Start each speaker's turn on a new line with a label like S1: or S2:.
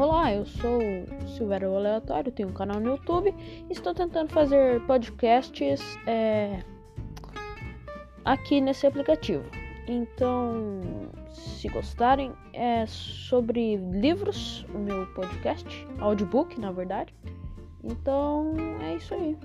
S1: Olá, eu sou Silvério Aleatório, tenho um canal no YouTube estou tentando fazer podcasts é, aqui nesse aplicativo. Então, se gostarem, é sobre livros, o meu podcast, audiobook, na verdade. Então, é isso aí.